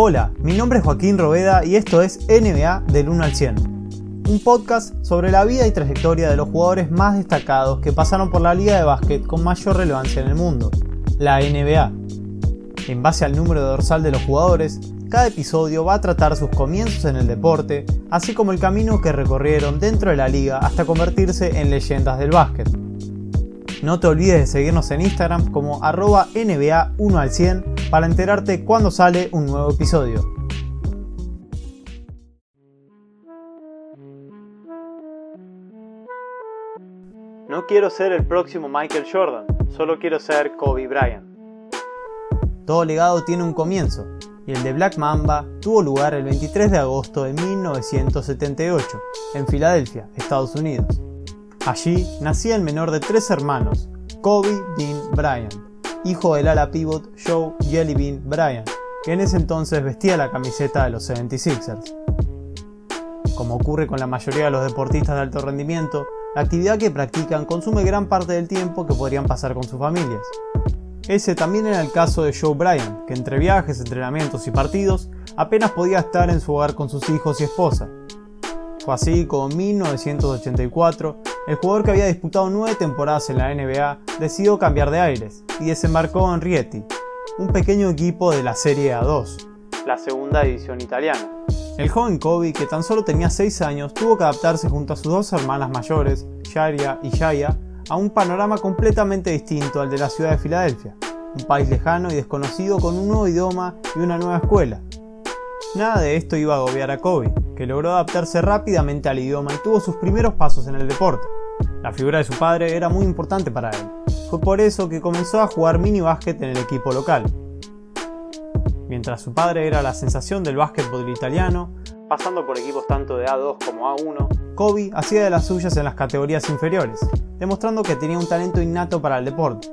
Hola, mi nombre es Joaquín Roveda y esto es NBA del 1 al 100, un podcast sobre la vida y trayectoria de los jugadores más destacados que pasaron por la liga de básquet con mayor relevancia en el mundo, la NBA. En base al número dorsal de los jugadores, cada episodio va a tratar sus comienzos en el deporte, así como el camino que recorrieron dentro de la liga hasta convertirse en leyendas del básquet. No te olvides de seguirnos en Instagram como arroba NBA 1 al 100 para enterarte cuando sale un nuevo episodio. No quiero ser el próximo Michael Jordan, solo quiero ser Kobe Bryant. Todo legado tiene un comienzo, y el de Black Mamba tuvo lugar el 23 de agosto de 1978, en Filadelfia, Estados Unidos. Allí nacía el menor de tres hermanos, Kobe Dean Bryant, hijo del ala pivot Joe Jellybean Bryant, que en ese entonces vestía la camiseta de los 76ers. Como ocurre con la mayoría de los deportistas de alto rendimiento, la actividad que practican consume gran parte del tiempo que podrían pasar con sus familias. Ese también era el caso de Joe Bryant, que entre viajes, entrenamientos y partidos apenas podía estar en su hogar con sus hijos y esposa. Fue así como en 1984 el jugador que había disputado nueve temporadas en la NBA decidió cambiar de aires y desembarcó en Rieti, un pequeño equipo de la Serie A2, la segunda división italiana. El joven Kobe, que tan solo tenía 6 años, tuvo que adaptarse junto a sus dos hermanas mayores, Sharia y Shaya, a un panorama completamente distinto al de la ciudad de Filadelfia, un país lejano y desconocido con un nuevo idioma y una nueva escuela. Nada de esto iba a agobiar a Kobe, que logró adaptarse rápidamente al idioma y tuvo sus primeros pasos en el deporte. La figura de su padre era muy importante para él. Fue por eso que comenzó a jugar mini básquet en el equipo local. Mientras su padre era la sensación del básquetbol italiano, pasando por equipos tanto de A2 como A1, Kobe hacía de las suyas en las categorías inferiores, demostrando que tenía un talento innato para el deporte.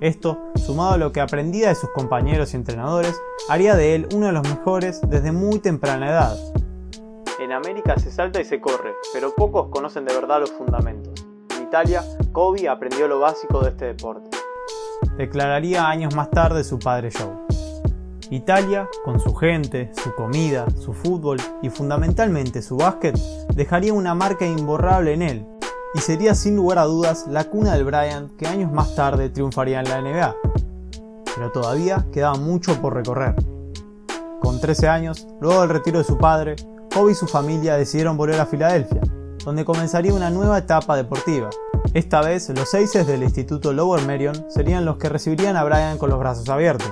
Esto, sumado a lo que aprendía de sus compañeros y entrenadores, haría de él uno de los mejores desde muy temprana edad. En América se salta y se corre, pero pocos conocen de verdad los fundamentos. Italia, Kobe aprendió lo básico de este deporte. Declararía años más tarde su padre Joe. Italia, con su gente, su comida, su fútbol y fundamentalmente su básquet, dejaría una marca imborrable en él, y sería sin lugar a dudas la cuna del Bryant que años más tarde triunfaría en la NBA. Pero todavía quedaba mucho por recorrer. Con 13 años, luego del retiro de su padre, Kobe y su familia decidieron volver a Filadelfia, donde comenzaría una nueva etapa deportiva. Esta vez, los Aces del Instituto Lower Merion serían los que recibirían a Bryant con los brazos abiertos.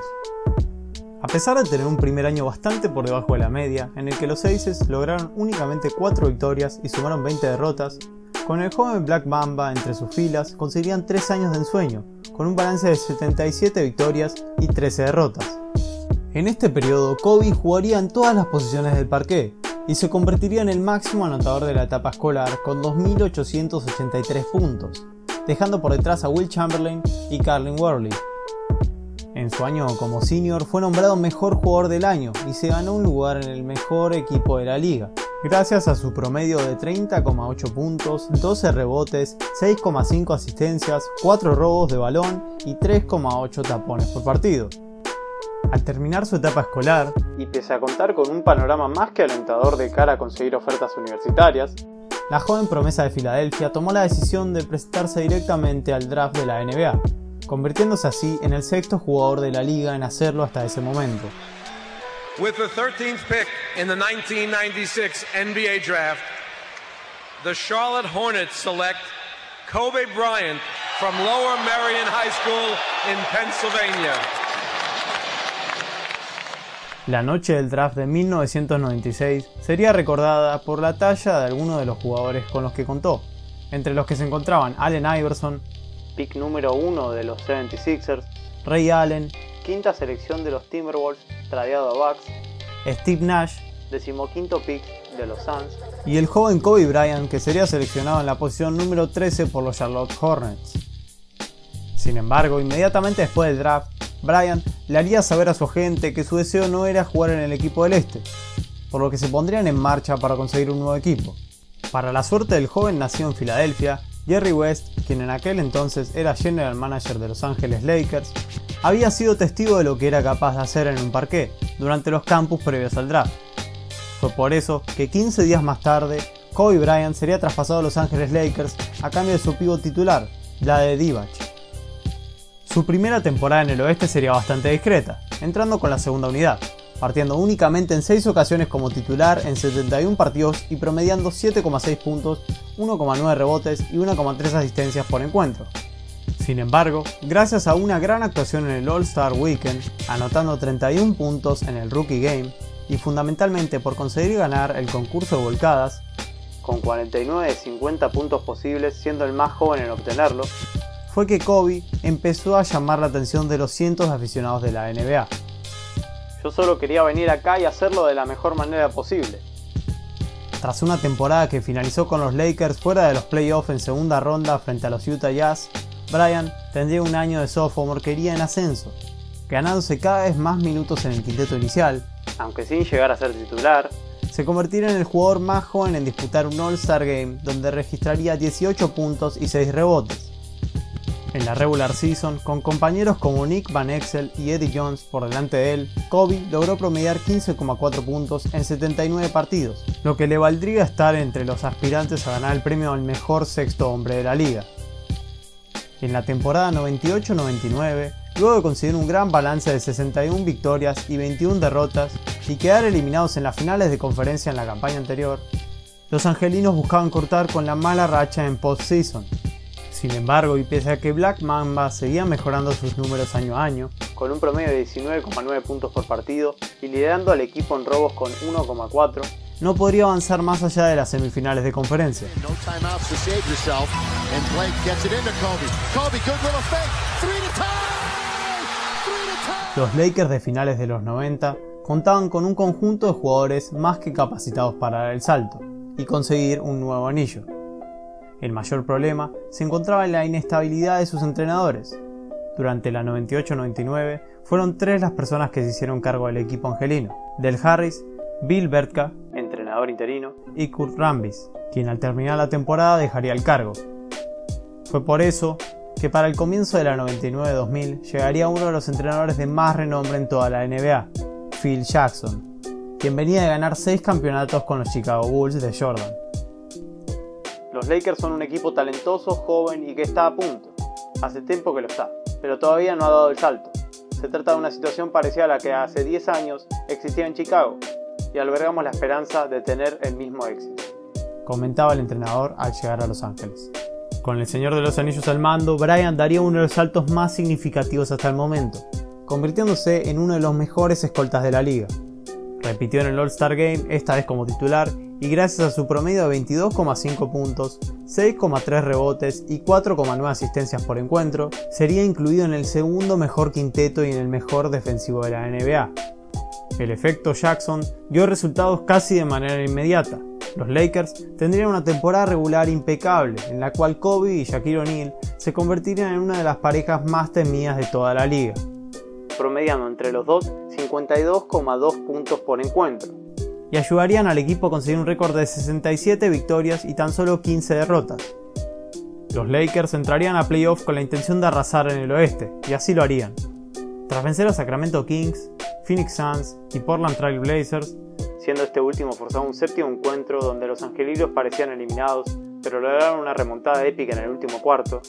A pesar de tener un primer año bastante por debajo de la media, en el que los Aces lograron únicamente 4 victorias y sumaron 20 derrotas, con el joven Black Mamba entre sus filas conseguirían 3 años de ensueño, con un balance de 77 victorias y 13 derrotas. En este periodo, Kobe jugaría en todas las posiciones del parqué, y se convertiría en el máximo anotador de la etapa escolar con 2.883 puntos, dejando por detrás a Will Chamberlain y Carlin Worley. En su año como senior fue nombrado mejor jugador del año y se ganó un lugar en el mejor equipo de la liga, gracias a su promedio de 30,8 puntos, 12 rebotes, 6,5 asistencias, 4 robos de balón y 3,8 tapones por partido. Al terminar su etapa escolar, y pese a contar con un panorama más que alentador de cara a conseguir ofertas universitarias, la joven promesa de Filadelfia tomó la decisión de presentarse directamente al draft de la NBA, convirtiéndose así en el sexto jugador de la liga en hacerlo hasta ese momento. With the 13th pick in the 1996 NBA draft, the Charlotte Hornets select Kobe Bryant from Lower Merion High School in Pennsylvania. La noche del draft de 1996 sería recordada por la talla de algunos de los jugadores con los que contó, entre los que se encontraban Allen Iverson, pick número 1 de los 76ers, Ray Allen, quinta selección de los Timberwolves, tradeado a Bucks, Steve Nash, decimoquinto pick de los Suns, y el joven Kobe Bryant que sería seleccionado en la posición número 13 por los Charlotte Hornets. Sin embargo, inmediatamente después del draft, Bryant le haría saber a su agente que su deseo no era jugar en el equipo del Este, por lo que se pondrían en marcha para conseguir un nuevo equipo. Para la suerte del joven nacido en Filadelfia, Jerry West, quien en aquel entonces era general manager de Los Angeles Lakers, había sido testigo de lo que era capaz de hacer en un parqué, durante los campus previos al draft. Fue por eso que 15 días más tarde, Kobe Bryant sería traspasado a Los Angeles Lakers a cambio de su pívot titular, la de Divac. Su primera temporada en el oeste sería bastante discreta, entrando con la segunda unidad, partiendo únicamente en 6 ocasiones como titular en 71 partidos y promediando 7,6 puntos, 1,9 rebotes y 1,3 asistencias por encuentro. Sin embargo, gracias a una gran actuación en el All-Star Weekend, anotando 31 puntos en el Rookie Game, y fundamentalmente por conseguir ganar el concurso de volcadas, con 49 de 50 puntos posibles siendo el más joven en obtenerlo, fue que Kobe empezó a llamar la atención de los cientos de aficionados de la NBA. Yo solo quería venir acá y hacerlo de la mejor manera posible. Tras una temporada que finalizó con los Lakers fuera de los playoffs en segunda ronda frente a los Utah Jazz, Brian tendría un año de sophomore que iría en ascenso, ganándose cada vez más minutos en el quinteto inicial, aunque sin llegar a ser titular, se convertiría en el jugador más joven en disputar un All-Star Game donde registraría 18 puntos y 6 rebotes. En la regular season, con compañeros como Nick Van Exel y Eddie Jones por delante de él, Kobe logró promediar 15,4 puntos en 79 partidos, lo que le valdría estar entre los aspirantes a ganar el premio al mejor sexto hombre de la liga en la temporada 98-99, luego de conseguir un gran balance de 61 victorias y 21 derrotas y quedar eliminados en las finales de conferencia en la campaña anterior, los angelinos buscaban cortar con la mala racha en postseason. Sin embargo, y pese a que Black Mamba seguía mejorando sus números año a año, con un promedio de 19,9 puntos por partido y liderando al equipo en robos con 1,4, no podría avanzar más allá de las semifinales de conferencia. Los Lakers de finales de los 90 contaban con un conjunto de jugadores más que capacitados para dar el salto y conseguir un nuevo anillo. El mayor problema se encontraba en la inestabilidad de sus entrenadores. Durante la 98-99 fueron tres las personas que se hicieron cargo del equipo angelino, Del Harris, Bill Bertka, entrenador interino, y Kurt Rambis, quien al terminar la temporada dejaría el cargo. Fue por eso que para el comienzo de la 99-2000 llegaría uno de los entrenadores de más renombre en toda la NBA, Phil Jackson, quien venía de ganar 6 campeonatos con los Chicago Bulls de Jordan. Los Lakers son un equipo talentoso, joven y que está a punto. Hace tiempo que lo está, pero todavía no ha dado el salto. Se trata de una situación parecida a la que hace 10 años existía en Chicago, y albergamos la esperanza de tener el mismo éxito. Comentaba el entrenador al llegar a Los Ángeles. Con el Señor de los Anillos al mando, Brian daría uno de los saltos más significativos hasta el momento, convirtiéndose en uno de los mejores escoltas de la liga. Repitió en el All-Star Game, esta vez como titular, y gracias a su promedio de 22,5 puntos, 6,3 rebotes y 4,9 asistencias por encuentro, sería incluido en el segundo mejor quinteto y en el mejor defensivo de la NBA, el efecto Jackson dio resultados casi de manera inmediata. Los Lakers tendrían una temporada regular impecable, en la cual Kobe y Shaquille O'Neal se convertirían en una de las parejas más temidas de toda la liga, promediando entre los dos 52,2 puntos por encuentro, y ayudarían al equipo a conseguir un récord de 67 victorias y tan solo 15 derrotas. Los Lakers entrarían a playoffs con la intención de arrasar en el oeste, y así lo harían. Tras vencer a Sacramento Kings, Phoenix Suns y Portland Trail Blazers, siendo este último forzado un séptimo encuentro donde los angelinos parecían eliminados, pero lograron una remontada épica en el último cuarto,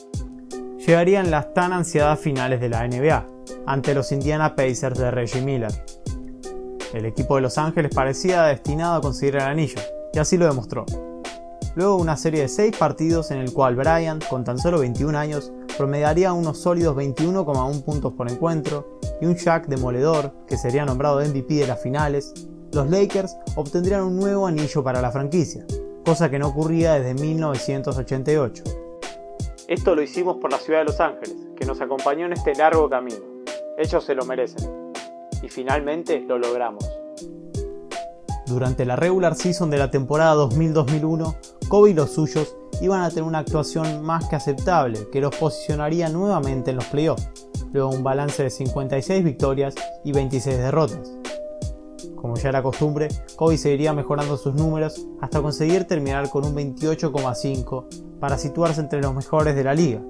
llegarían las tan ansiadas finales de la NBA, ante los Indiana Pacers de Reggie Miller. El equipo de Los Ángeles parecía destinado a conseguir el anillo, y así lo demostró. Luego una serie de 6 partidos en el cual Bryant, con tan solo 21 años, promediaría unos sólidos 21,1 puntos por encuentro y un Shaq demoledor, que sería nombrado MVP de las finales, los Lakers obtendrían un nuevo anillo para la franquicia, cosa que no ocurría desde 1988. Esto lo hicimos por la ciudad de Los Ángeles, que nos acompañó en este largo camino. Ellos se lo merecen. Y finalmente lo logramos. Durante la regular season de la temporada 2000-2001, Kobe y los suyos iban a tener una actuación más que aceptable que los posicionaría nuevamente en los playoffs luego un balance de 56 victorias y 26 derrotas. Como ya era costumbre, Kobe seguiría mejorando sus números hasta conseguir terminar con un 28,5 para situarse entre los mejores de la liga.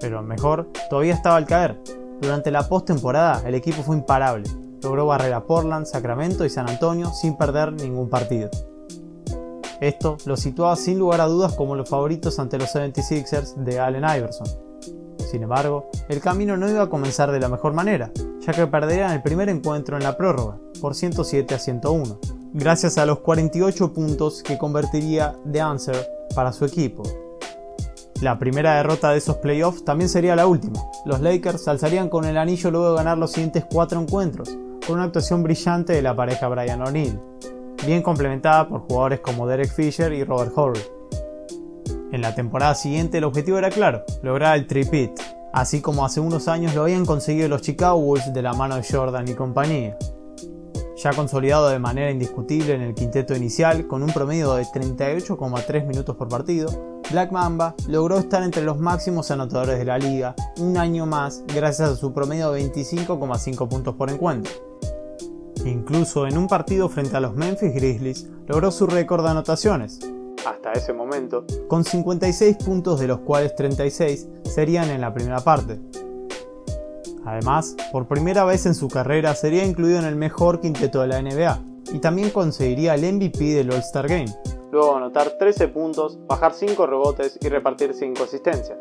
Pero el mejor todavía estaba al caer. Durante la postemporada el equipo fue imparable, logró barrer a Portland, Sacramento y San Antonio sin perder ningún partido. Esto lo situaba sin lugar a dudas como los favoritos ante los 76ers de Allen Iverson. Sin embargo, el camino no iba a comenzar de la mejor manera, ya que perderían el primer encuentro en la prórroga, por 107 a 101, gracias a los 48 puntos que convertiría The Answer para su equipo. La primera derrota de esos playoffs también sería la última. Los Lakers alzarían con el anillo luego de ganar los siguientes cuatro encuentros, con una actuación brillante de la pareja Brian O'Neill, bien complementada por jugadores como Derek Fisher y Robert Horry. En la temporada siguiente el objetivo era claro, lograr el tripit, así como hace unos años lo habían conseguido los Chicago Bulls de la mano de Jordan y compañía. Ya consolidado de manera indiscutible en el quinteto inicial, con un promedio de 38,3 minutos por partido, Black Mamba logró estar entre los máximos anotadores de la liga un año más gracias a su promedio de 25,5 puntos por encuentro. Incluso en un partido frente a los Memphis Grizzlies logró su récord de anotaciones, hasta ese momento, con 56 puntos de los cuales 36 serían en la primera parte. Además, por primera vez en su carrera sería incluido en el mejor quinteto de la NBA y también conseguiría el MVP del All-Star Game, luego anotar 13 puntos, bajar 5 rebotes y repartir 5 asistencias.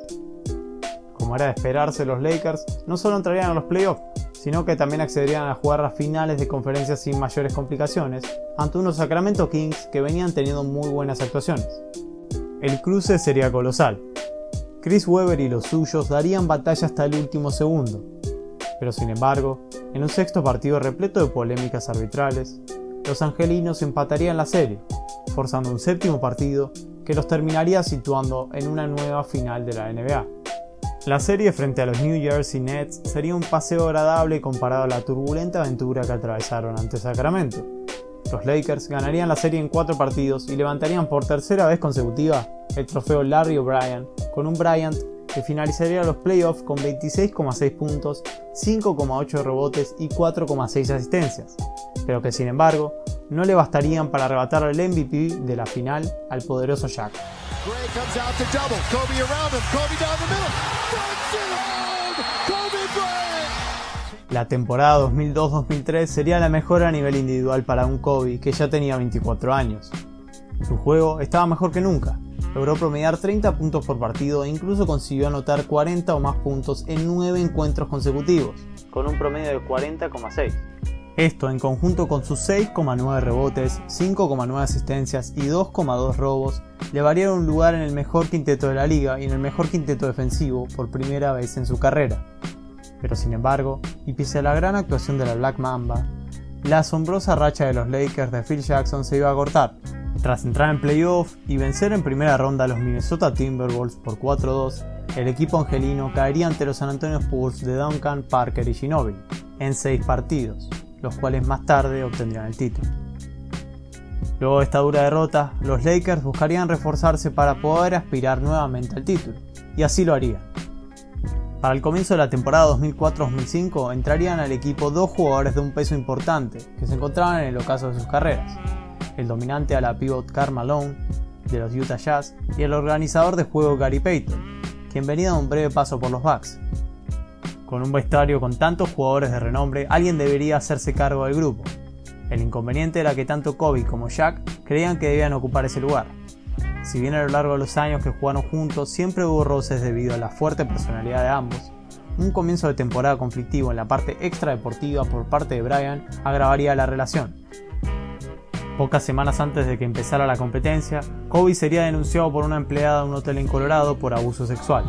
Como era de esperarse, los Lakers no solo entrarían a los playoffs, sino que también accederían a jugar las finales de conferencias sin mayores complicaciones ante unos Sacramento Kings que venían teniendo muy buenas actuaciones. El cruce sería colosal. Chris Webber y los suyos darían batalla hasta el último segundo, pero sin embargo, en un sexto partido repleto de polémicas arbitrales, los angelinos empatarían la serie, forzando un séptimo partido que los terminaría situando en una nueva final de la NBA. La serie frente a los New Jersey Nets sería un paseo agradable comparado a la turbulenta aventura que atravesaron ante Sacramento. Los Lakers ganarían la serie en cuatro partidos y levantarían por tercera vez consecutiva el trofeo Larry O'Brien con un Bryant que finalizaría los playoffs con 26,6 puntos, 5,8 rebotes y 4,6 asistencias, pero que sin embargo no le bastarían para arrebatar el MVP de la final al poderoso Jack. La temporada 2002-2003 sería la mejor a nivel individual para un Kobe que ya tenía 24 años. Su juego estaba mejor que nunca. Logró promediar 30 puntos por partido e incluso consiguió anotar 40 o más puntos en 9 encuentros consecutivos, con un promedio de 40,6. Esto en conjunto con sus 6,9 rebotes, 5,9 asistencias y 2,2 robos le variaron un lugar en el mejor quinteto de la liga y en el mejor quinteto defensivo por primera vez en su carrera. Pero sin embargo, y pese a la gran actuación de la Black Mamba, la asombrosa racha de los Lakers de Phil Jackson se iba a cortar. Tras entrar en playoff y vencer en primera ronda a los Minnesota Timberwolves por 4-2, el equipo angelino caería ante los San Antonio Spurs de Duncan, Parker y Ginobili en 6 partidos los cuales más tarde obtendrían el título. Luego de esta dura derrota, los Lakers buscarían reforzarse para poder aspirar nuevamente al título, y así lo harían. Para el comienzo de la temporada 2004-2005 entrarían al equipo dos jugadores de un peso importante que se encontraban en el ocaso de sus carreras, el dominante a la pivot Karl Malone de los Utah Jazz y el organizador de juego Gary Payton, quien venía de un breve paso por los Bucks, con un vestuario con tantos jugadores de renombre, alguien debería hacerse cargo del grupo. El inconveniente era que tanto Kobe como Jack creían que debían ocupar ese lugar. Si bien a lo largo de los años que jugaron juntos siempre hubo roces debido a la fuerte personalidad de ambos, un comienzo de temporada conflictivo en la parte extradeportiva por parte de Brian agravaría la relación. Pocas semanas antes de que empezara la competencia, Kobe sería denunciado por una empleada de un hotel en Colorado por abuso sexual.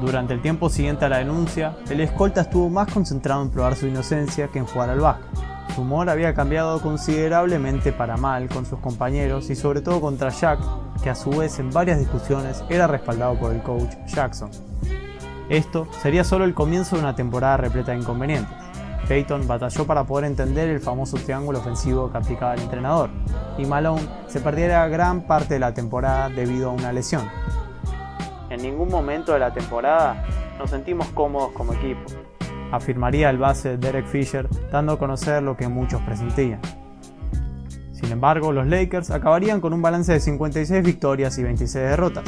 Durante el tiempo siguiente a la denuncia, el escolta estuvo más concentrado en probar su inocencia que en jugar al básquet. Su humor había cambiado considerablemente para mal con sus compañeros y sobre todo contra Jack, que a su vez en varias discusiones era respaldado por el coach Jackson. Esto sería solo el comienzo de una temporada repleta de inconvenientes. Peyton batalló para poder entender el famoso triángulo ofensivo que aplicaba el entrenador, y Malone se perdiera gran parte de la temporada debido a una lesión, en ningún momento de la temporada nos sentimos cómodos como equipo, afirmaría el base Derek Fisher, dando a conocer lo que muchos presentían. Sin embargo, los Lakers acabarían con un balance de 56 victorias y 26 derrotas,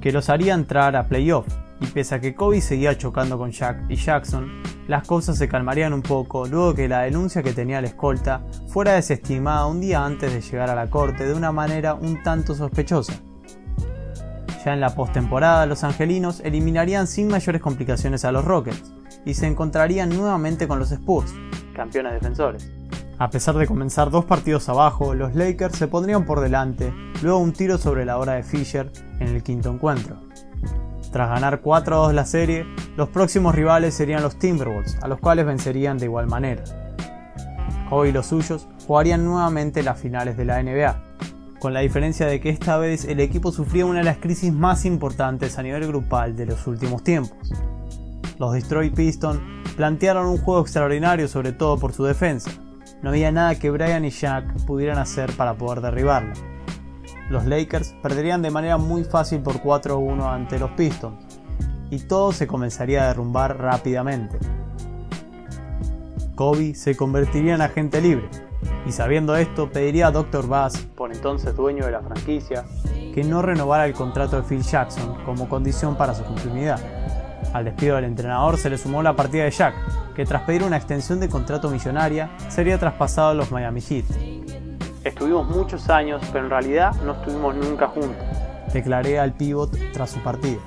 que los haría entrar a playoff, y pese a que Kobe seguía chocando con Shaq y Jackson, las cosas se calmarían un poco luego que la denuncia que tenía la escolta fuera desestimada un día antes de llegar a la corte de una manera un tanto sospechosa. Ya en la postemporada, los angelinos eliminarían sin mayores complicaciones a los Rockets y se encontrarían nuevamente con los Spurs, campeones defensores. A pesar de comenzar dos partidos abajo, los Lakers se pondrían por delante, luego un tiro sobre la hora de Fisher en el quinto encuentro. Tras ganar 4 a 2 la serie, los próximos rivales serían los Timberwolves, a los cuales vencerían de igual manera. Kobe y los suyos jugarían nuevamente las finales de la NBA, con la diferencia de que esta vez el equipo sufría una de las crisis más importantes a nivel grupal de los últimos tiempos. Los Detroit Pistons plantearon un juego extraordinario sobre todo por su defensa. No había nada que Brian y Shaq pudieran hacer para poder derribarlo los Lakers perderían de manera muy fácil por 4-1 ante los Pistons, y todo se comenzaría a derrumbar rápidamente. Kobe se convertiría en agente libre, y sabiendo esto pediría a Dr. Bass, por entonces dueño de la franquicia, que no renovara el contrato de Phil Jackson como condición para su continuidad. Al despido del entrenador se le sumó la partida de Jack, que tras pedir una extensión de contrato millonaria sería traspasado a los Miami Heat. Estuvimos muchos años, pero en realidad no estuvimos nunca juntos, declaré al pivot tras su partido.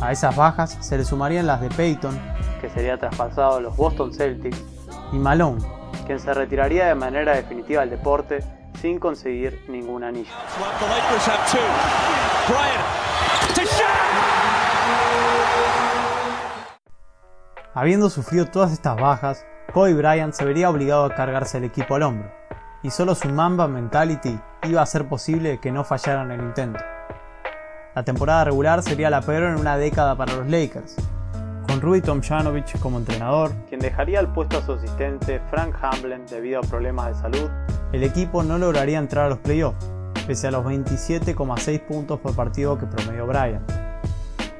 A esas bajas se le sumarían las de Peyton, que sería traspasado a los Boston Celtics, y Malone, quien se retiraría de manera definitiva del deporte sin conseguir ningún anillo. Habiendo sufrido todas estas bajas, Kobe Bryant se vería obligado a cargarse el equipo al hombro y solo su Mamba Mentality iba a hacer posible que no fallaran el intento. La temporada regular sería la peor en una década para los Lakers, con Rudy Tomjanovich como entrenador, quien dejaría el puesto a su asistente Frank Hamblin debido a problemas de salud, el equipo no lograría entrar a los playoffs, pese a los 27,6 puntos por partido que promedió Bryant.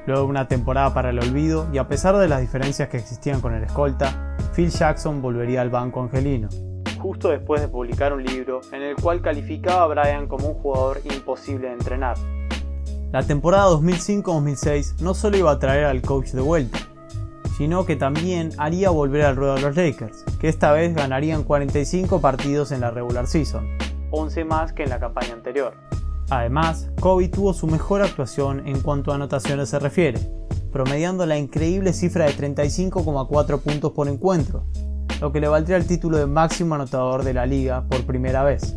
Luego de una temporada para el olvido y a pesar de las diferencias que existían con el escolta, Phil Jackson volvería al banco angelino justo después de publicar un libro en el cual calificaba a Brian como un jugador imposible de entrenar. La temporada 2005-2006 no solo iba a traer al coach de vuelta, sino que también haría volver al ruedo a los Lakers, que esta vez ganarían 45 partidos en la regular season, 11 más que en la campaña anterior. Además, Kobe tuvo su mejor actuación en cuanto a anotaciones se refiere, promediando la increíble cifra de 35,4 puntos por encuentro, lo que le valdría el título de máximo anotador de la liga por primera vez.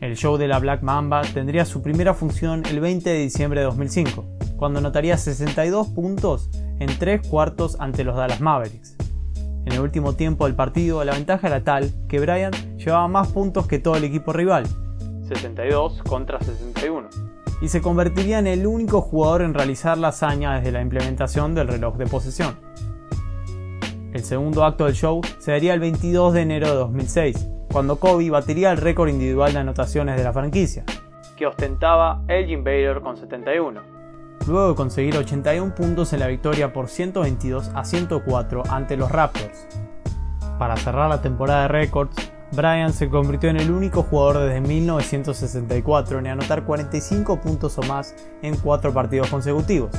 El show de la Black Mamba tendría su primera función el 20 de diciembre de 2005, cuando anotaría 62 puntos en tres cuartos ante los Dallas Mavericks. En el último tiempo del partido, la ventaja era tal que Bryant llevaba más puntos que todo el equipo rival, 62 contra 61, y se convertiría en el único jugador en realizar la hazaña desde la implementación del reloj de posesión. El segundo acto del show se daría el 22 de enero de 2006, cuando Kobe batiría el récord individual de anotaciones de la franquicia, que ostentaba Elgin Baylor con 71. Luego de conseguir 81 puntos en la victoria por 122 a 104 ante los Raptors. Para cerrar la temporada de récords, Bryant se convirtió en el único jugador desde 1964 en anotar 45 puntos o más en 4 partidos consecutivos.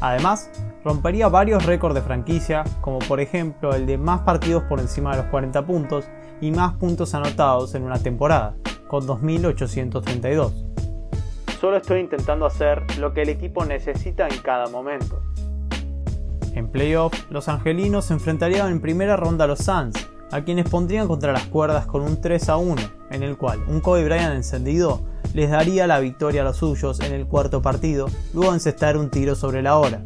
Además, rompería varios récords de franquicia, como por ejemplo el de más partidos por encima de los 40 puntos y más puntos anotados en una temporada, con 2.832. Solo estoy intentando hacer lo que el equipo necesita en cada momento. En playoff, los angelinos se enfrentarían en primera ronda a los Suns, a quienes pondrían contra las cuerdas con un 3 a 1, en el cual un Kobe Bryant encendido les daría la victoria a los suyos en el cuarto partido, luego de encestar un tiro sobre la hora.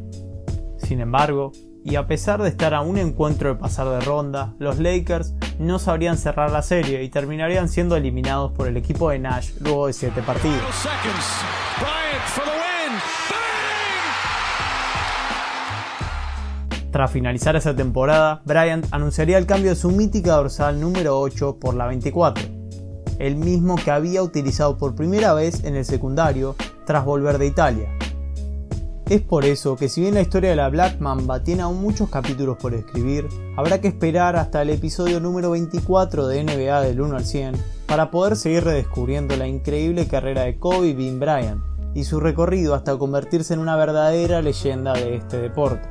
Sin embargo, y a pesar de estar a un encuentro de pasar de ronda, los Lakers no sabrían cerrar la serie y terminarían siendo eliminados por el equipo de Nash luego de 7 partidos. Tras finalizar esa temporada, Bryant anunciaría el cambio de su mítica dorsal número 8 por la 24, el mismo que había utilizado por primera vez en el secundario tras volver de Italia. Es por eso que si bien la historia de la Black Mamba tiene aún muchos capítulos por escribir, habrá que esperar hasta el episodio número 24 de NBA del 1 al 100 para poder seguir redescubriendo la increíble carrera de Kobe Bean Bryant y su recorrido hasta convertirse en una verdadera leyenda de este deporte.